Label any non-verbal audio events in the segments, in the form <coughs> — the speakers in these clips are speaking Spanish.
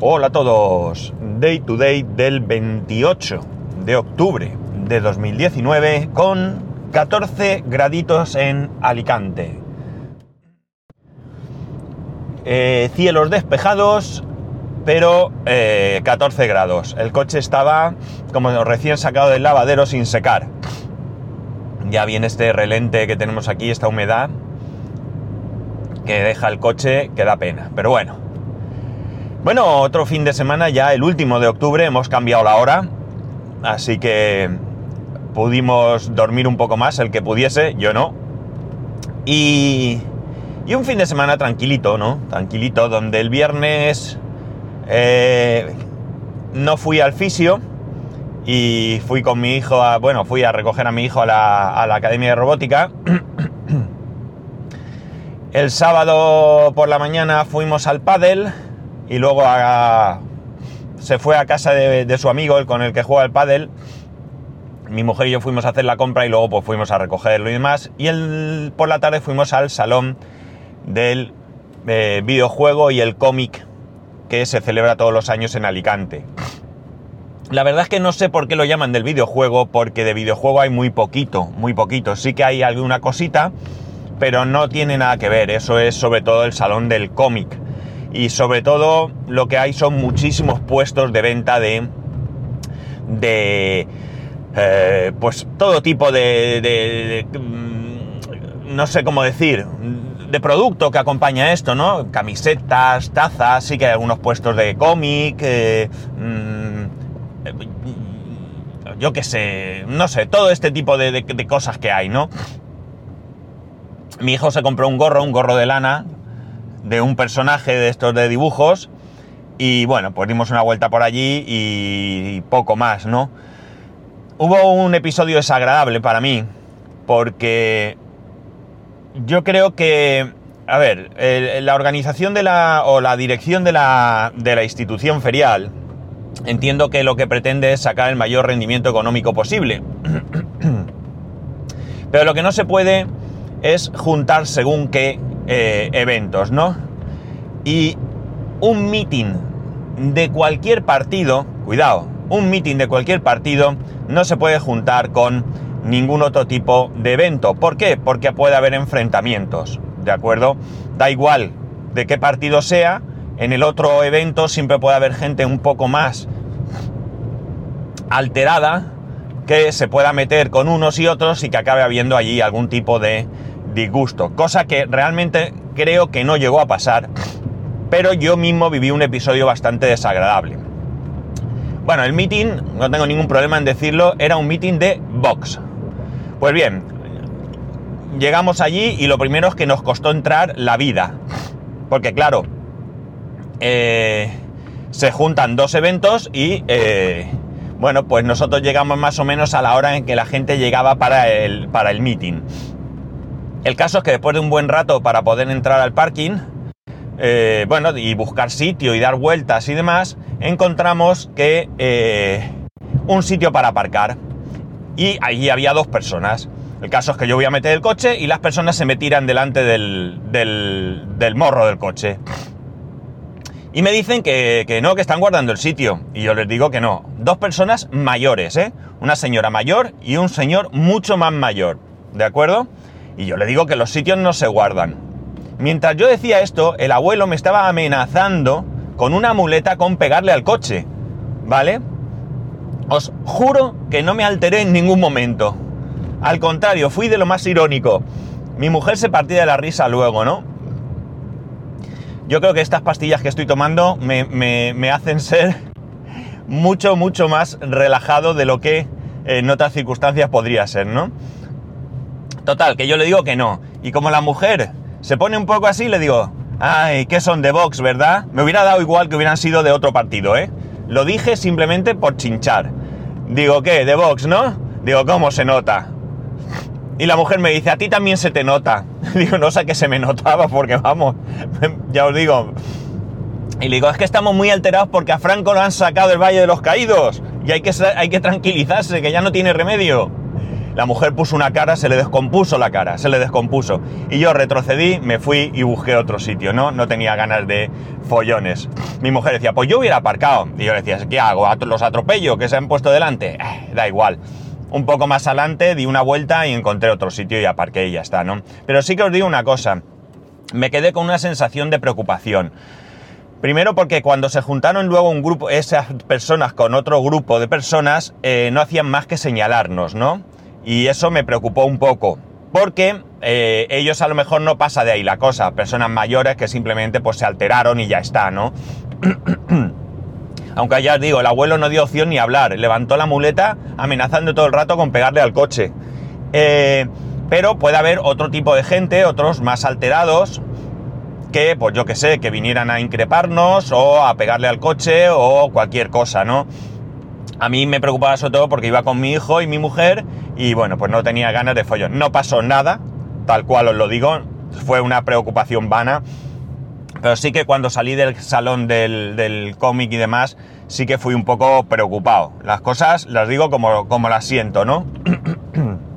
Hola a todos. Day to day del 28 de octubre de 2019 con 14 graditos en Alicante. Eh, cielos despejados, pero eh, 14 grados. El coche estaba como recién sacado del lavadero sin secar. Ya viene este relente que tenemos aquí, esta humedad que deja el coche que da pena. Pero bueno. Bueno, otro fin de semana ya, el último de octubre, hemos cambiado la hora. Así que pudimos dormir un poco más, el que pudiese, yo no. Y, y un fin de semana tranquilito, ¿no? Tranquilito, donde el viernes eh, no fui al fisio y fui con mi hijo a, bueno, fui a recoger a mi hijo a la, a la Academia de Robótica. <clears throat> El sábado por la mañana fuimos al pádel y luego se fue a casa de, su amigo, el con el que juega el pádel. Mi mujer y yo fuimos a hacer la compra y luego pues fuimos a recogerlo y demás. Y el, por la tarde fuimos al salón del eh, videojuego y el cómic que se celebra todos los años en Alicante. La verdad es que no sé por qué lo llaman del videojuego, porque de videojuego hay muy poquito, muy poquito. Sí que hay alguna cosita, pero no tiene nada que ver. Eso es sobre todo el salón del cómic. Y sobre todo lo que hay son muchísimos puestos de venta de... de... Eh, pues todo tipo de, de, de, no sé cómo decir, de producto que acompaña esto, ¿no? Camisetas, tazas, sí que hay algunos puestos de cómic, mmm, yo qué sé, no sé, todo este tipo de, de, cosas que hay, ¿no? Mi hijo se compró un gorro, un gorro de lana, de un personaje de estos de dibujos, y bueno, pues dimos una vuelta por allí y poco más, ¿no? Hubo un episodio desagradable para mí, porque yo creo que, a ver, la organización de la, o la dirección de la, de la institución ferial, entiendo que lo que pretende es sacar el mayor rendimiento económico posible. <clears throat> Pero lo que no se puede es juntar según qué eh, eventos, ¿no? Y un meeting de cualquier partido, cuidado, un meeting de cualquier partido no se puede juntar con ningún otro tipo de evento. ¿Por qué? Porque puede haber enfrentamientos, ¿de acuerdo? Da igual de qué partido sea, en el otro evento siempre puede haber gente un poco más alterada que se pueda meter con unos y otros y que acabe habiendo allí algún tipo de disgusto. Cosa que realmente creo que no llegó a pasar, pero yo mismo viví un episodio bastante desagradable. Bueno, el meeting, no tengo ningún problema en decirlo, era un meeting de Vox. Pues bien, llegamos allí y lo primero es que nos costó entrar la vida. Porque claro, eh, se juntan dos eventos y eh, bueno, pues nosotros llegamos más o menos a la hora en que la gente llegaba para el, para el meeting. El caso es que después de un buen rato para poder entrar al parking, eh, bueno, y buscar sitio y dar vueltas y demás, encontramos que eh, un sitio para aparcar. Y allí había dos personas. El caso es que yo voy a meter el coche y las personas se me tiran delante del, del, del morro del coche. Y me dicen que, que, no, que están guardando el sitio. Y yo les digo que no. Dos personas mayores, ¿eh? Una señora mayor y un señor mucho más mayor. ¿De acuerdo? Y yo le digo que los sitios no se guardan. Mientras yo decía esto, el abuelo me estaba amenazando con una muleta con pegarle al coche. ¿Vale? Os juro que no me alteré en ningún momento. Al contrario, fui de lo más irónico. Mi mujer se partía de la risa luego, ¿no? Yo creo que estas pastillas que estoy tomando me, me, me hacen ser mucho, mucho más relajado de lo que en otras circunstancias podría ser, ¿no? Total, que yo le digo que no. Y como la mujer se pone un poco así, le digo, ay, que son de Vox, ¿verdad? Me hubiera dado igual que hubieran sido de otro partido, ¿eh? Lo dije simplemente por chinchar. Digo, ¿qué? ¿De Vox, no? Digo, ¿cómo se nota? Y la mujer me dice, a ti también se te nota. <laughs> Digo, no sé qué se me notaba porque vamos, <laughs> ya os digo. Y le digo, es que estamos muy alterados porque a Franco lo han sacado del Valle de los Caídos. Y hay que, hay que tranquilizarse, que ya no tiene remedio. La mujer puso una cara, se le descompuso la cara, se le descompuso. Y yo retrocedí, me fui y busqué otro sitio, ¿no? No tenía ganas de follones. Mi mujer decía, pues yo hubiera aparcado. Y yo le decía, ¿qué hago? ¿Los atropello que se han puesto delante? Eh, da igual. Un poco más adelante di una vuelta y encontré otro sitio y aparqué y ya está, ¿no? Pero sí que os digo una cosa. Me quedé con una sensación de preocupación. Primero porque cuando se juntaron luego un grupo, esas personas con otro grupo de personas, eh, no hacían más que señalarnos, ¿no? Y eso me preocupó un poco, porque eh, ellos a lo mejor no pasa de ahí la cosa, personas mayores que simplemente pues se alteraron y ya está, ¿no? <clears throat> Aunque ya os digo, el abuelo no dio opción ni hablar, levantó la muleta amenazando todo el rato con pegarle al coche. Eh, pero puede haber otro tipo de gente, otros más alterados, que, pues yo que sé, que vinieran a increparnos o a pegarle al coche o cualquier cosa, ¿no? A mí me preocupaba sobre todo porque iba con mi hijo y mi mujer y bueno, pues no tenía ganas de follón. No pasó nada, tal cual os lo digo, fue una preocupación vana, pero sí que cuando salí del salón del, cómic y demás, sí que fui un poco preocupado. Las cosas las digo como, como las siento, ¿no? <clears throat>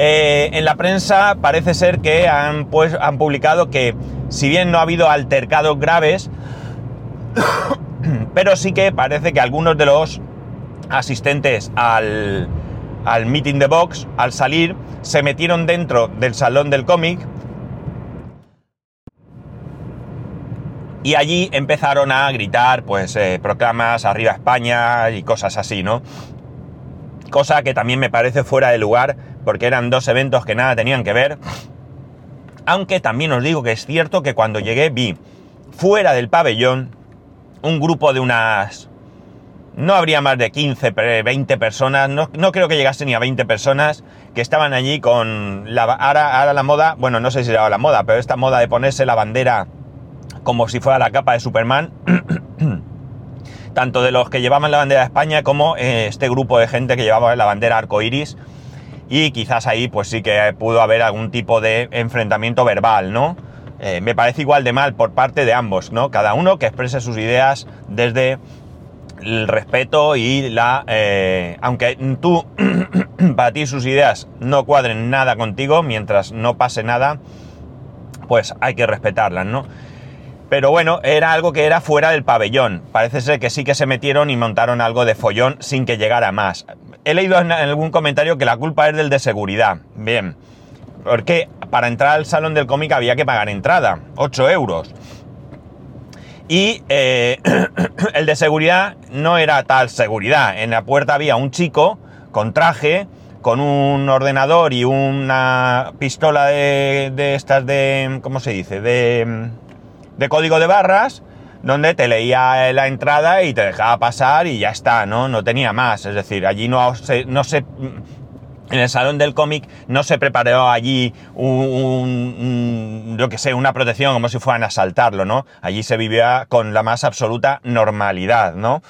Eh, en la prensa parece ser que han, pues, han publicado que si bien no ha habido altercados graves, pero sí que parece que algunos de los asistentes al, al meeting de box, al salir, se metieron dentro del salón del cómic y allí empezaron a gritar, pues, eh, proclamas arriba España y cosas así, ¿no? Cosa que también me parece fuera de lugar, porque eran dos eventos que nada tenían que ver. Aunque también os digo que es cierto que cuando llegué vi fuera del pabellón un grupo de unas... No habría más de 15, 20 personas, no, creo que llegase ni a 20 personas que estaban allí con la... Ahora, la moda, bueno, no sé si era la moda, pero esta moda de ponerse la bandera como si fuera la capa de Superman, <clears throat> tanto de los que llevaban la bandera de España como eh, este grupo de gente que llevaba la bandera arcoiris y quizás ahí pues sí que pudo haber algún tipo de enfrentamiento verbal, ¿no? Eh, me parece igual de mal por parte de ambos, ¿no? Cada uno que exprese sus ideas desde el respeto y la... Eh, aunque tú, <clears throat> para ti sus ideas no cuadren nada contigo, mientras no pase nada, pues hay que respetarlas, ¿no? Pero bueno, era algo que era fuera del pabellón. Parece ser que sí que se metieron y montaron algo de follón sin que llegara más. He leído en algún comentario que la culpa es del de seguridad. Bien. Porque para entrar al salón del cómic había que pagar entrada, 8 euros. Y eh, <clears throat> el de seguridad no era tal seguridad. En la puerta había un chico con traje, con un ordenador y una pistola de, de estas de... ¿Cómo se dice? De de código de barras donde te leía la entrada y te dejaba pasar y ya está, ¿no? No tenía más. Es decir, allí no se, no se en el salón del cómic no se preparó allí un, que sé, una protección como si fueran a asaltarlo, ¿no? Allí se vivía con la más absoluta normalidad, ¿no?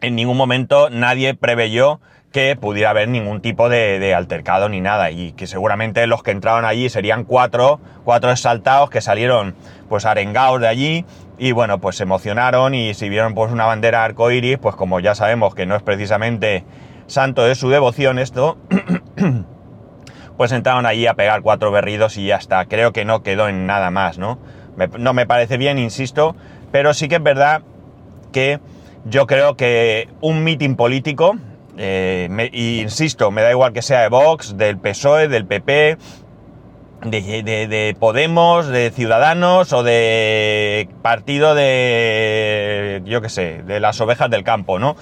En ningún momento nadie preveyó que pudiera haber ningún tipo de, altercado ni nada y que seguramente los que entraron allí serían cuatro, cuatro exaltados que salieron pues arengados de allí y bueno pues se emocionaron y si vieron pues una bandera arcoíris pues como ya sabemos que no es precisamente santo de su devoción esto <clears throat> pues entraron allí a pegar cuatro berridos y ya está creo que no quedó en nada más no no me parece bien insisto pero sí que es verdad que yo creo que un mitin político eh, insisto, me da igual que sea de Vox, del PSOE, del PP, de, Podemos, de Ciudadanos o de partido de, yo qué sé, de las ovejas del campo, ¿no?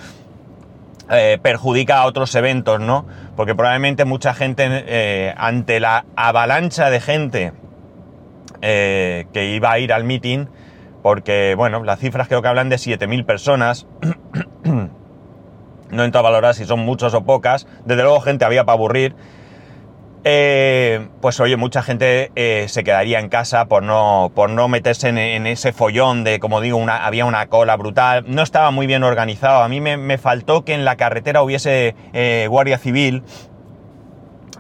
Eh, perjudica a otros eventos, ¿no? Porque probablemente mucha gente, eh, ante la avalancha de gente que iba a ir al meeting, porque, bueno, las cifras creo que hablan de 7.000 personas, <coughs> no entro a valorar si son muchos o pocas, desde luego gente había para aburrir, eh, pues oye, mucha gente eh, se quedaría en casa por no, por no meterse en, ese follón de, como digo, una, había una cola brutal, no estaba muy bien organizado, a mí me, faltó que en la carretera hubiese eh, Guardia Civil,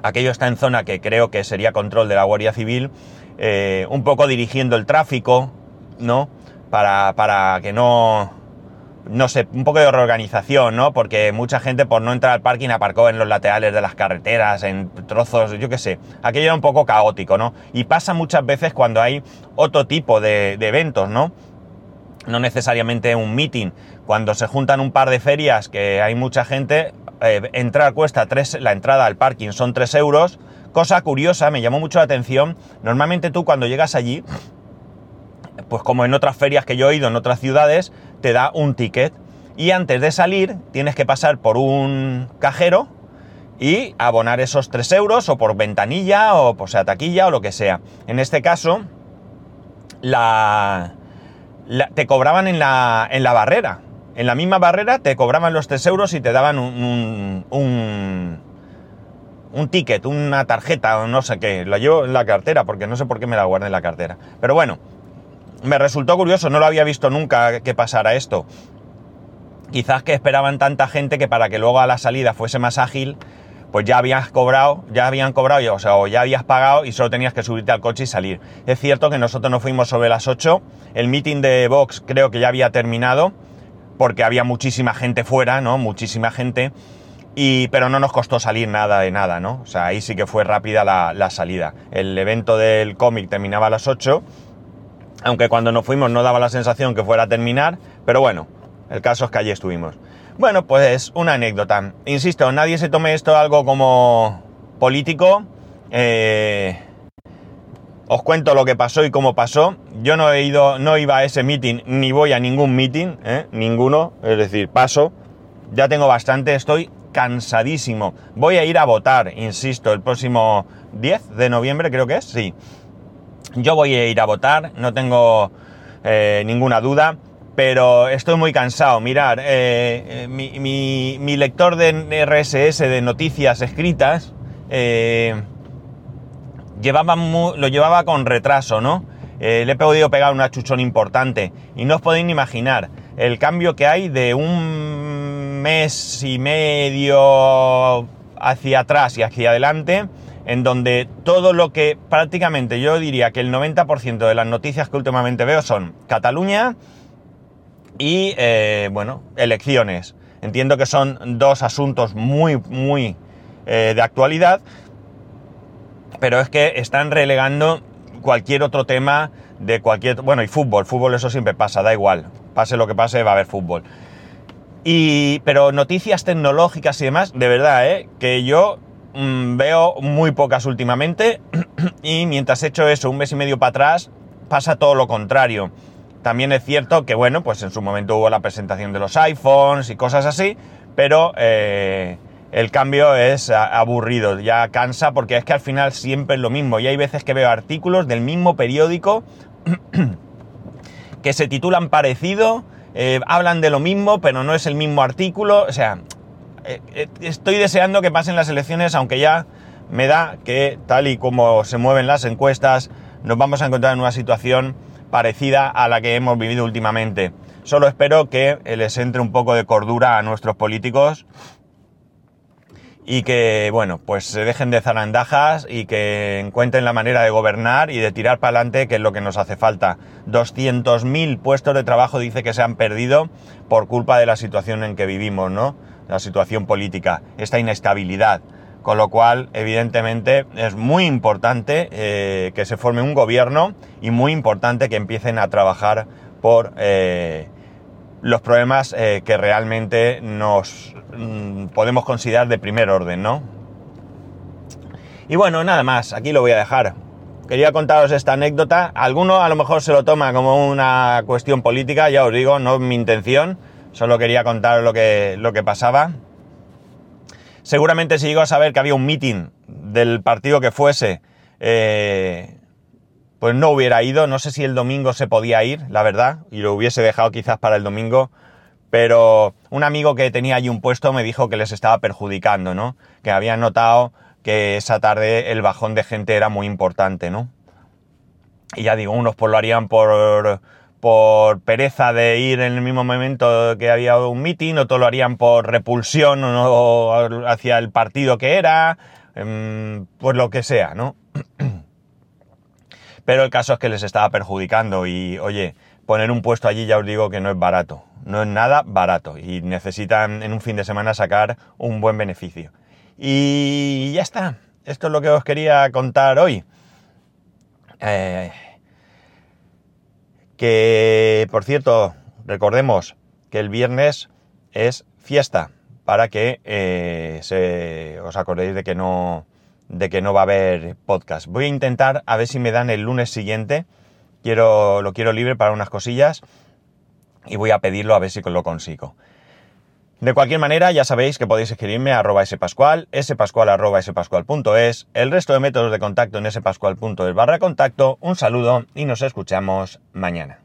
aquello está en zona que creo que sería control de la Guardia Civil, un poco dirigiendo el tráfico, ¿no? Para, para que no no sé, un poco de reorganización, ¿no? Porque mucha gente por no entrar al parking aparcó en los laterales de las carreteras, en trozos, yo qué sé. Aquello era un poco caótico, ¿no? Y pasa muchas veces cuando hay otro tipo de, eventos, ¿no? No necesariamente un meeting. Cuando se juntan un par de ferias que hay mucha gente, eh, entrar cuesta tres, la entrada al parking son 3 euros. Cosa curiosa, me llamó mucho la atención. Normalmente tú cuando llegas allí, pues como en otras ferias que yo he ido en otras ciudades, te da un ticket. Y antes de salir tienes que pasar por un cajero y abonar esos 3 euros o por ventanilla o por taquilla o lo que sea. En este caso, la, te cobraban en la, en la barrera. En la misma barrera te cobraban los 3 euros y te daban un, un, ticket, una tarjeta o no sé qué. Lo llevo en la cartera porque no sé por qué me la guardé en la cartera. Pero bueno, me resultó curioso, no lo había visto nunca que pasara esto. Quizás que esperaban tanta gente que para que luego a la salida fuese más ágil, pues ya habías cobrado, ya habían cobrado, o sea, o ya habías pagado y solo tenías que subirte al coche y salir. Es cierto que nosotros nos fuimos sobre las 8, el meeting de Vox creo que ya había terminado, porque había muchísima gente fuera, ¿no? Muchísima gente, y, pero no nos costó salir nada de nada, ¿no? O sea, ahí sí que fue rápida la, la salida. El evento del cómic terminaba a las 8 aunque cuando nos fuimos no daba la sensación que fuera a terminar, pero bueno, el caso es que allí estuvimos. Bueno, pues una anécdota. Insisto, nadie se tome esto algo como político. Eh, os cuento lo que pasó y cómo pasó. Yo no he ido, no iba a ese meeting, ni voy a ningún meeting, ¿eh? ninguno. Es decir, paso. Ya tengo bastante, estoy cansadísimo. Voy a ir a votar, insisto, el próximo 10 de noviembre, creo que es, sí. Yo voy a ir a votar, no tengo eh, ninguna duda, pero estoy muy cansado. Mirar, eh, eh, mi, lector de RSS de noticias escritas llevaba lo llevaba con retraso, ¿no? le he podido pegar un achuchón importante y no os podéis ni imaginar el cambio que hay de un mes y medio hacia atrás y hacia adelante en donde todo lo que prácticamente yo diría que el 90% de las noticias que últimamente veo son Cataluña y, eh, bueno, elecciones. Entiendo que son dos asuntos muy, muy eh, de actualidad, pero es que están relegando cualquier otro tema de cualquier... Bueno, y fútbol, fútbol eso siempre pasa, da igual. Pase lo que pase, va a haber fútbol. Y, pero noticias tecnológicas y demás, de verdad, ¿eh? que yo Mm, veo muy pocas últimamente <clears throat> y mientras he hecho eso un mes y medio para atrás, pasa todo lo contrario. También es cierto que, bueno, pues en su momento hubo la presentación de los iPhones y cosas así, pero eh, el cambio es aburrido, ya cansa porque es que al final siempre es lo mismo y hay veces que veo artículos del mismo periódico <clears throat> que se titulan parecido, eh, hablan de lo mismo, pero no es el mismo artículo, o sea, eh, eh, estoy deseando que pasen las elecciones, aunque ya me da que tal y como se mueven las encuestas, nos vamos a encontrar en una situación parecida a la que hemos vivido últimamente. Solo espero que les entre un poco de cordura a nuestros políticos y que, bueno, pues se dejen de zarandajas y que encuentren la manera de gobernar y de tirar para adelante, que es lo que nos hace falta. 200.000 puestos de trabajo dice que se han perdido por culpa de la situación en que vivimos, ¿no? la situación política, esta inestabilidad. Con lo cual, evidentemente, es muy importante eh, que se forme un gobierno y muy importante que empiecen a trabajar por eh, los problemas eh, que realmente nos mm, podemos considerar de primer orden, ¿no? Y bueno, nada más, aquí lo voy a dejar. Quería contaros esta anécdota. Alguno a lo mejor se lo toma como una cuestión política, ya os digo, no es mi intención Solo quería contar lo que, lo que pasaba. Seguramente si llego a saber que había un meeting del partido que fuese, eh, pues no hubiera ido. No sé si el domingo se podía ir, la verdad, y lo hubiese dejado quizás para el domingo. Pero un amigo que tenía allí un puesto me dijo que les estaba perjudicando, ¿no? Que habían notado que esa tarde el bajón de gente era muy importante, ¿no? Y ya digo, unos pues lo harían por por pereza de ir en el mismo momento que había un mitin, otros lo harían por repulsión o hacia el partido que era, em, pues lo que sea, ¿no? Pero el caso es que les estaba perjudicando y, oye, poner un puesto allí ya os digo que no es barato. no es nada barato y necesitan en un fin de semana sacar un buen beneficio. Y ya está, esto es lo que os quería contar hoy. Eh, que, por cierto, recordemos que el viernes es fiesta para que eh, se, os acordéis de que no de que no va a haber podcast. Voy a intentar a ver si me dan el lunes siguiente. Quiero, lo quiero libre para unas cosillas y voy a pedirlo a ver si lo consigo. De cualquier manera, ya sabéis que podéis escribirme a arroba spascual, arroba spascual.es, el resto de métodos de contacto en spascual.es barra contacto. Un saludo y nos escuchamos mañana.